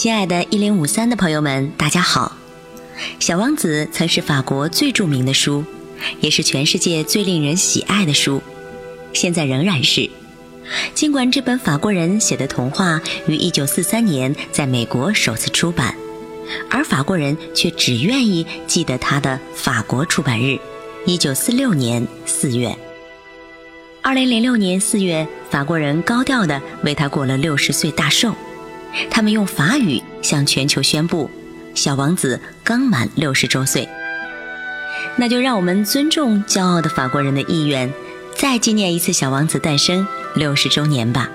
亲爱的“一零五三”的朋友们，大家好！《小王子》曾是法国最著名的书，也是全世界最令人喜爱的书，现在仍然是。尽管这本法国人写的童话于一九四三年在美国首次出版，而法国人却只愿意记得它的法国出版日——一九四六年四月。二零零六年四月，法国人高调地为他过了六十岁大寿。他们用法语向全球宣布，小王子刚满六十周岁。那就让我们尊重骄傲的法国人的意愿，再纪念一次小王子诞生六十周年吧。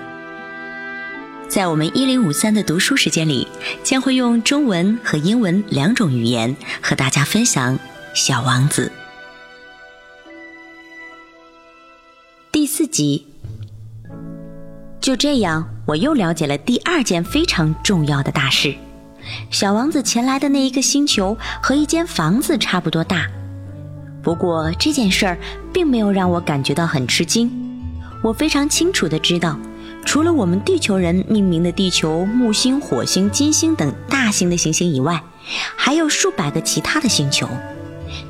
在我们一零五三的读书时间里，将会用中文和英文两种语言和大家分享《小王子》第四集。就这样，我又了解了第二件非常重要的大事：小王子前来的那一个星球和一间房子差不多大。不过这件事儿并没有让我感觉到很吃惊。我非常清楚的知道，除了我们地球人命名的地球、木星、火星、金星等大型的行星以外，还有数百个其他的星球，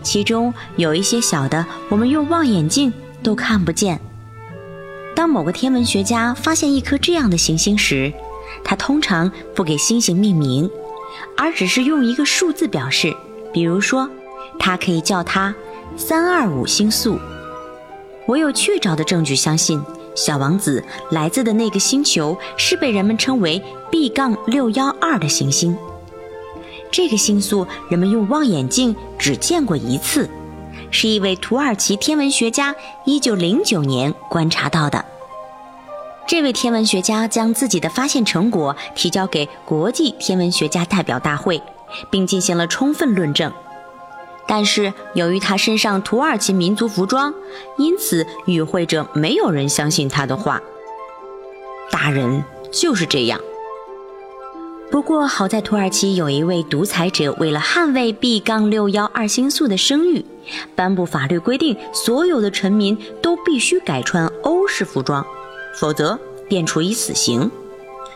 其中有一些小的，我们用望远镜都看不见。当某个天文学家发现一颗这样的行星时，他通常不给星星命名，而只是用一个数字表示。比如说，他可以叫它“三二五星宿”。我有确凿的证据相信，小王子来自的那个星球是被人们称为 B 杠六幺二的行星。这个星宿人们用望远镜只见过一次。是一位土耳其天文学家一九零九年观察到的。这位天文学家将自己的发现成果提交给国际天文学家代表大会，并进行了充分论证。但是由于他身上土耳其民族服装，因此与会者没有人相信他的话。大人就是这样。不过好在土耳其有一位独裁者，为了捍卫 B 杠六幺二星宿的声誉，颁布法律规定，所有的臣民都必须改穿欧式服装，否则便处以死刑。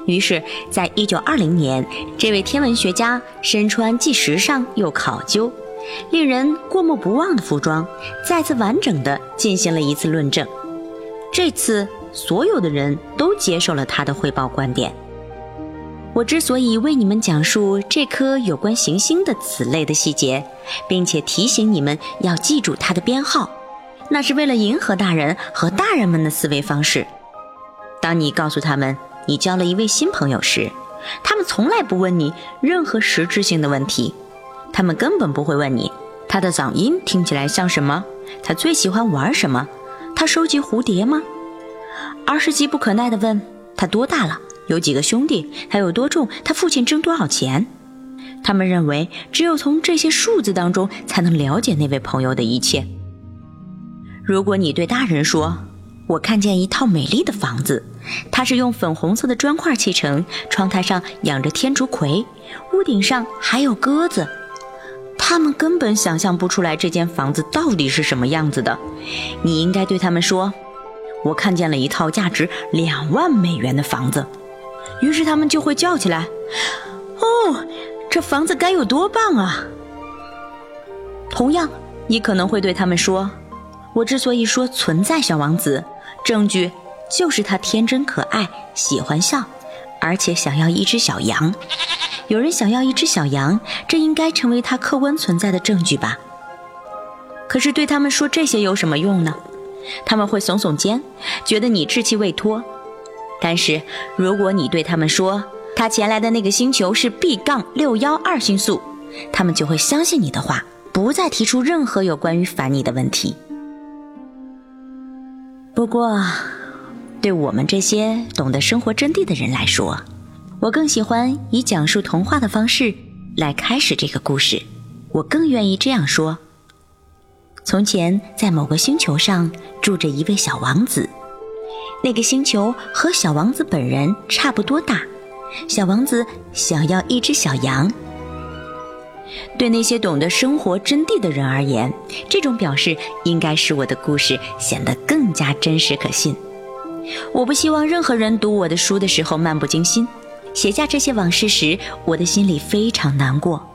于是，在一九二零年，这位天文学家身穿既时尚又考究、令人过目不忘的服装，再次完整的进行了一次论证。这次，所有的人都接受了他的汇报观点。我之所以为你们讲述这颗有关行星的此类的细节，并且提醒你们要记住它的编号，那是为了迎合大人和大人们的思维方式。当你告诉他们你交了一位新朋友时，他们从来不问你任何实质性的问题，他们根本不会问你他的嗓音听起来像什么，他最喜欢玩什么，他收集蝴蝶吗？而是急不可耐地问他多大了。有几个兄弟？他有多重？他父亲挣多少钱？他们认为，只有从这些数字当中才能了解那位朋友的一切。如果你对大人说：“我看见一套美丽的房子，它是用粉红色的砖块砌成，窗台上养着天竺葵，屋顶上还有鸽子。”他们根本想象不出来这间房子到底是什么样子的。你应该对他们说：“我看见了一套价值两万美元的房子。”于是他们就会叫起来：“哦，这房子该有多棒啊！”同样，你可能会对他们说：“我之所以说存在小王子，证据就是他天真可爱，喜欢笑，而且想要一只小羊。有人想要一只小羊，这应该成为他客观存在的证据吧？可是对他们说这些有什么用呢？他们会耸耸肩，觉得你稚气未脱。”但是，如果你对他们说他前来的那个星球是 B 杠六幺二星宿，他们就会相信你的话，不再提出任何有关于烦你的问题。不过，对我们这些懂得生活真谛的人来说，我更喜欢以讲述童话的方式来开始这个故事。我更愿意这样说：从前，在某个星球上住着一位小王子。那个星球和小王子本人差不多大，小王子想要一只小羊。对那些懂得生活真谛的人而言，这种表示应该使我的故事显得更加真实可信。我不希望任何人读我的书的时候漫不经心，写下这些往事时，我的心里非常难过。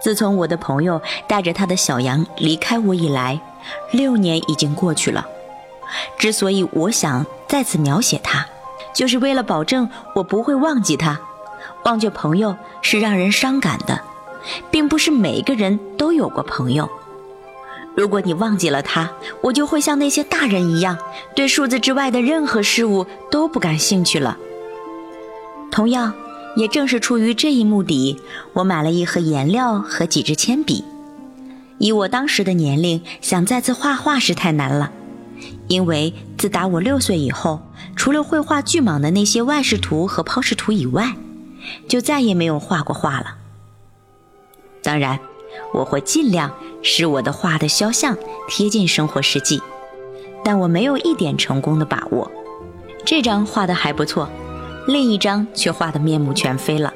自从我的朋友带着他的小羊离开我以来，六年已经过去了。之所以我想再次描写他，就是为了保证我不会忘记他。忘却朋友是让人伤感的，并不是每个人都有过朋友。如果你忘记了他，我就会像那些大人一样，对数字之外的任何事物都不感兴趣了。同样，也正是出于这一目的，我买了一盒颜料和几支铅笔。以我当时的年龄，想再次画画是太难了，因为自打我六岁以后，除了绘画巨蟒的那些外视图和抛视图以外，就再也没有画过画了。当然，我会尽量使我的画的肖像贴近生活实际，但我没有一点成功的把握。这张画的还不错，另一张却画得面目全非了，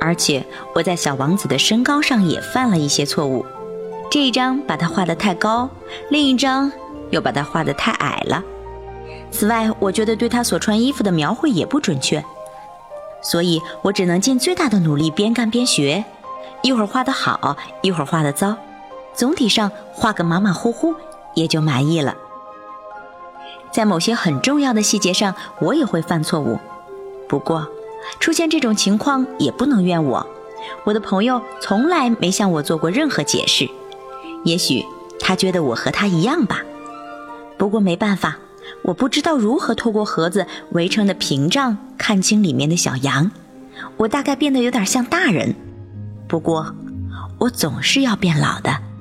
而且我在小王子的身高上也犯了一些错误。这一张把它画得太高，另一张又把它画得太矮了。此外，我觉得对他所穿衣服的描绘也不准确，所以我只能尽最大的努力边干边学，一会儿画得好，一会儿画得糟，总体上画个马马虎虎也就满意了。在某些很重要的细节上，我也会犯错误，不过出现这种情况也不能怨我，我的朋友从来没向我做过任何解释。也许他觉得我和他一样吧，不过没办法，我不知道如何透过盒子围成的屏障看清里面的小羊。我大概变得有点像大人，不过我总是要变老的。